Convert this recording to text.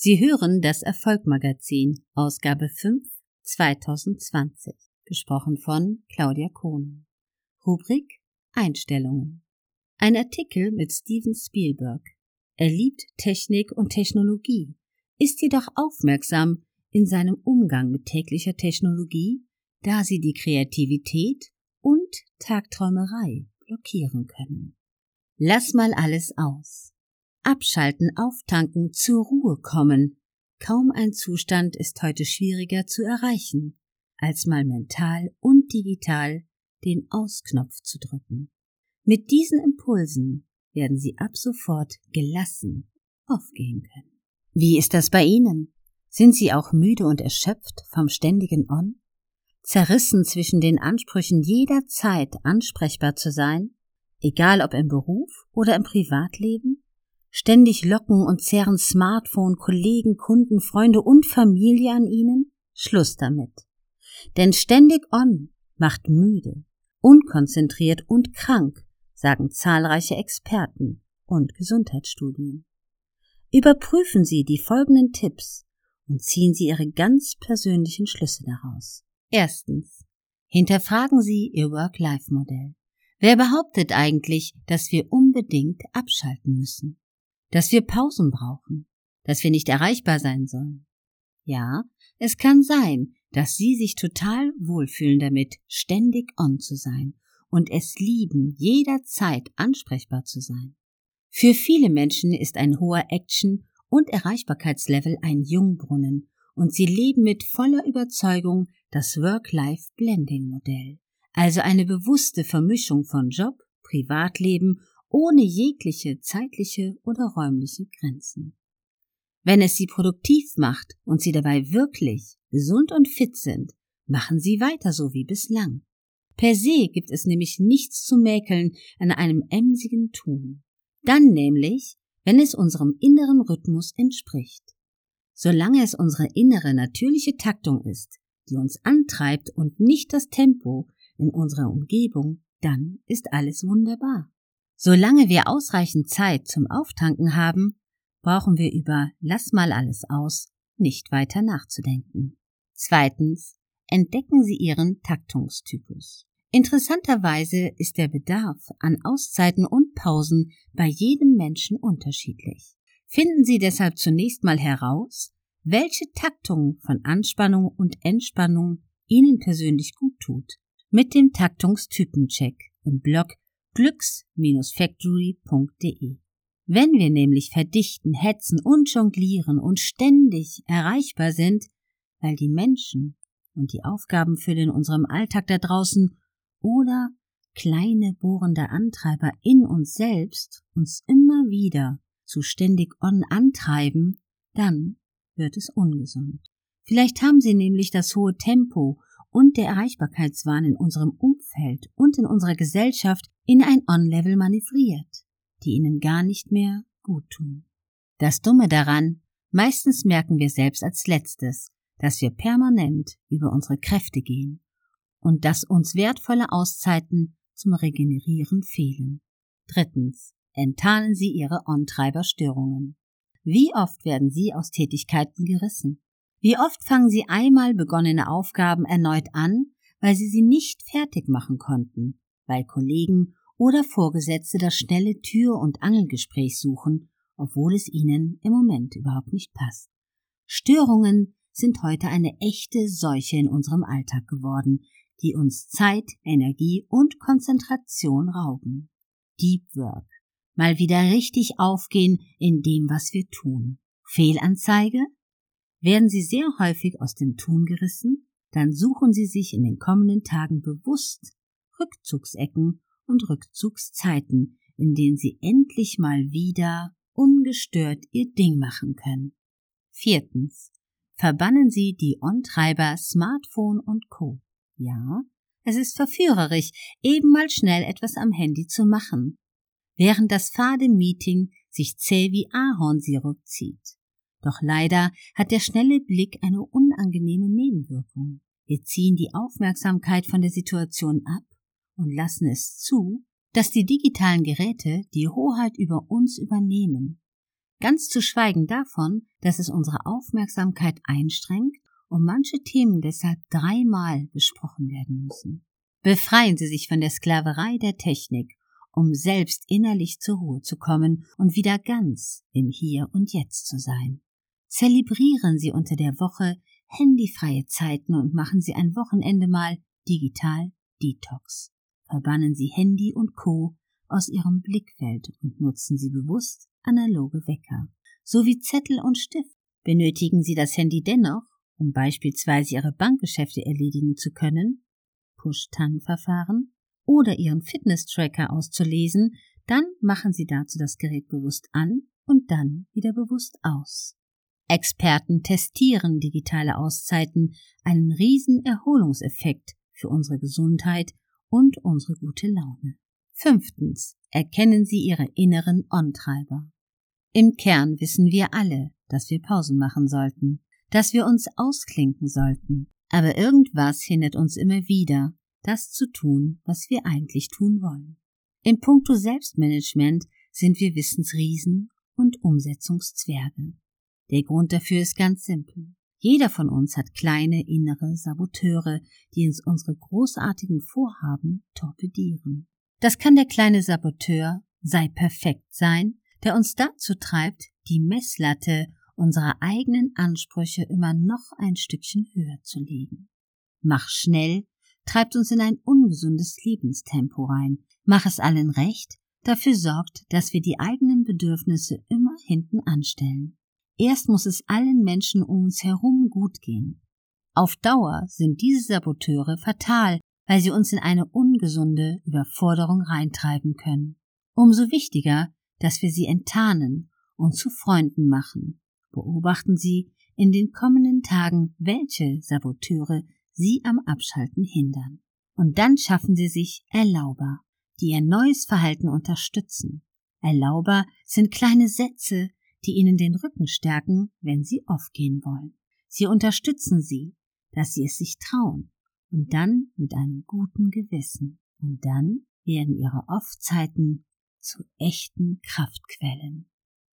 Sie hören das Erfolgmagazin, Ausgabe 5, 2020, gesprochen von Claudia Kohnen. Rubrik Einstellungen. Ein Artikel mit Steven Spielberg. Er liebt Technik und Technologie, ist jedoch aufmerksam in seinem Umgang mit täglicher Technologie, da sie die Kreativität und Tagträumerei blockieren können. Lass mal alles aus. Abschalten, auftanken, zur Ruhe kommen. Kaum ein Zustand ist heute schwieriger zu erreichen, als mal mental und digital den Ausknopf zu drücken. Mit diesen Impulsen werden Sie ab sofort gelassen aufgehen können. Wie ist das bei Ihnen? Sind Sie auch müde und erschöpft vom ständigen On? Zerrissen zwischen den Ansprüchen jederzeit ansprechbar zu sein? egal ob im Beruf oder im Privatleben? Ständig locken und zehren Smartphone, Kollegen, Kunden, Freunde und Familie an ihnen? Schluss damit. Denn ständig on macht müde, unkonzentriert und krank, sagen zahlreiche Experten und Gesundheitsstudien. Überprüfen Sie die folgenden Tipps und ziehen Sie Ihre ganz persönlichen Schlüsse daraus. Erstens. Hinterfragen Sie Ihr Work-Life-Modell. Wer behauptet eigentlich, dass wir unbedingt abschalten müssen? Dass wir Pausen brauchen? Dass wir nicht erreichbar sein sollen? Ja, es kann sein, dass Sie sich total wohlfühlen damit, ständig on zu sein und es lieben, jederzeit ansprechbar zu sein. Für viele Menschen ist ein hoher Action- und Erreichbarkeitslevel ein Jungbrunnen und sie leben mit voller Überzeugung das Work-Life-Blending-Modell also eine bewusste Vermischung von Job, Privatleben ohne jegliche zeitliche oder räumliche Grenzen. Wenn es Sie produktiv macht und Sie dabei wirklich gesund und fit sind, machen Sie weiter so wie bislang. Per se gibt es nämlich nichts zu mäkeln an einem emsigen Tun. Dann nämlich, wenn es unserem inneren Rhythmus entspricht. Solange es unsere innere natürliche Taktung ist, die uns antreibt und nicht das Tempo, in unserer Umgebung, dann ist alles wunderbar. Solange wir ausreichend Zeit zum Auftanken haben, brauchen wir über Lass mal alles aus nicht weiter nachzudenken. Zweitens, entdecken Sie Ihren Taktungstypus. Interessanterweise ist der Bedarf an Auszeiten und Pausen bei jedem Menschen unterschiedlich. Finden Sie deshalb zunächst mal heraus, welche Taktung von Anspannung und Entspannung Ihnen persönlich gut tut mit dem Taktungstypencheck im Blog glücks-factory.de. Wenn wir nämlich verdichten, hetzen und jonglieren und ständig erreichbar sind, weil die Menschen und die Aufgabenfülle in unserem Alltag da draußen oder kleine bohrende Antreiber in uns selbst uns immer wieder zu ständig on antreiben, dann wird es ungesund. Vielleicht haben Sie nämlich das hohe Tempo und der Erreichbarkeitswahn in unserem Umfeld und in unserer Gesellschaft in ein On-Level manövriert, die ihnen gar nicht mehr gut tun. Das Dumme daran, meistens merken wir selbst als letztes, dass wir permanent über unsere Kräfte gehen und dass uns wertvolle Auszeiten zum Regenerieren fehlen. Drittens. Enttarnen Sie Ihre On-Treiber-Störungen. Wie oft werden Sie aus Tätigkeiten gerissen? Wie oft fangen Sie einmal begonnene Aufgaben erneut an, weil Sie sie nicht fertig machen konnten, weil Kollegen oder Vorgesetzte das schnelle Tür- und Angelgespräch suchen, obwohl es Ihnen im Moment überhaupt nicht passt. Störungen sind heute eine echte Seuche in unserem Alltag geworden, die uns Zeit, Energie und Konzentration rauben. Deep Work. Mal wieder richtig aufgehen in dem, was wir tun. Fehlanzeige? Werden Sie sehr häufig aus dem Tun gerissen, dann suchen Sie sich in den kommenden Tagen bewusst Rückzugsecken und Rückzugszeiten, in denen Sie endlich mal wieder ungestört Ihr Ding machen können. Viertens. Verbannen Sie die On-Treiber Smartphone und Co. Ja, es ist verführerisch, eben mal schnell etwas am Handy zu machen, während das fade Meeting sich zäh wie Ahornsirup zieht. Doch leider hat der schnelle Blick eine unangenehme Nebenwirkung. Wir ziehen die Aufmerksamkeit von der Situation ab und lassen es zu, dass die digitalen Geräte die Hoheit über uns übernehmen. Ganz zu schweigen davon, dass es unsere Aufmerksamkeit einstrengt und manche Themen deshalb dreimal besprochen werden müssen. Befreien Sie sich von der Sklaverei der Technik, um selbst innerlich zur Ruhe zu kommen und wieder ganz im Hier und Jetzt zu sein. Zelebrieren Sie unter der Woche handyfreie Zeiten und machen Sie ein Wochenende mal digital Detox. Verbannen Sie Handy und Co. aus Ihrem Blickfeld und nutzen Sie bewusst analoge Wecker. So wie Zettel und Stift. Benötigen Sie das Handy dennoch, um beispielsweise Ihre Bankgeschäfte erledigen zu können? Push-Tan-Verfahren? Oder Ihren Fitness-Tracker auszulesen, dann machen Sie dazu das Gerät bewusst an und dann wieder bewusst aus. Experten testieren digitale Auszeiten einen riesen Erholungseffekt für unsere Gesundheit und unsere gute Laune. Fünftens. Erkennen Sie Ihre inneren On-Treiber. Im Kern wissen wir alle, dass wir Pausen machen sollten, dass wir uns ausklinken sollten. Aber irgendwas hindert uns immer wieder, das zu tun, was wir eigentlich tun wollen. Im Punkto Selbstmanagement sind wir Wissensriesen und Umsetzungszwerge. Der Grund dafür ist ganz simpel. Jeder von uns hat kleine innere Saboteure, die uns unsere großartigen Vorhaben torpedieren. Das kann der kleine Saboteur sei perfekt sein, der uns dazu treibt, die Messlatte unserer eigenen Ansprüche immer noch ein Stückchen höher zu legen. Mach schnell treibt uns in ein ungesundes Lebenstempo rein. Mach es allen recht, dafür sorgt, dass wir die eigenen Bedürfnisse immer hinten anstellen. Erst muss es allen Menschen um uns herum gut gehen. Auf Dauer sind diese Saboteure fatal, weil sie uns in eine ungesunde Überforderung reintreiben können. Umso wichtiger, dass wir sie enttarnen und zu Freunden machen. Beobachten Sie in den kommenden Tagen, welche Saboteure Sie am Abschalten hindern. Und dann schaffen Sie sich Erlauber, die Ihr neues Verhalten unterstützen. Erlauber sind kleine Sätze, die ihnen den Rücken stärken, wenn sie aufgehen wollen. Sie unterstützen sie, dass sie es sich trauen, und dann mit einem guten Gewissen. Und dann werden ihre Off-Zeiten zu echten Kraftquellen.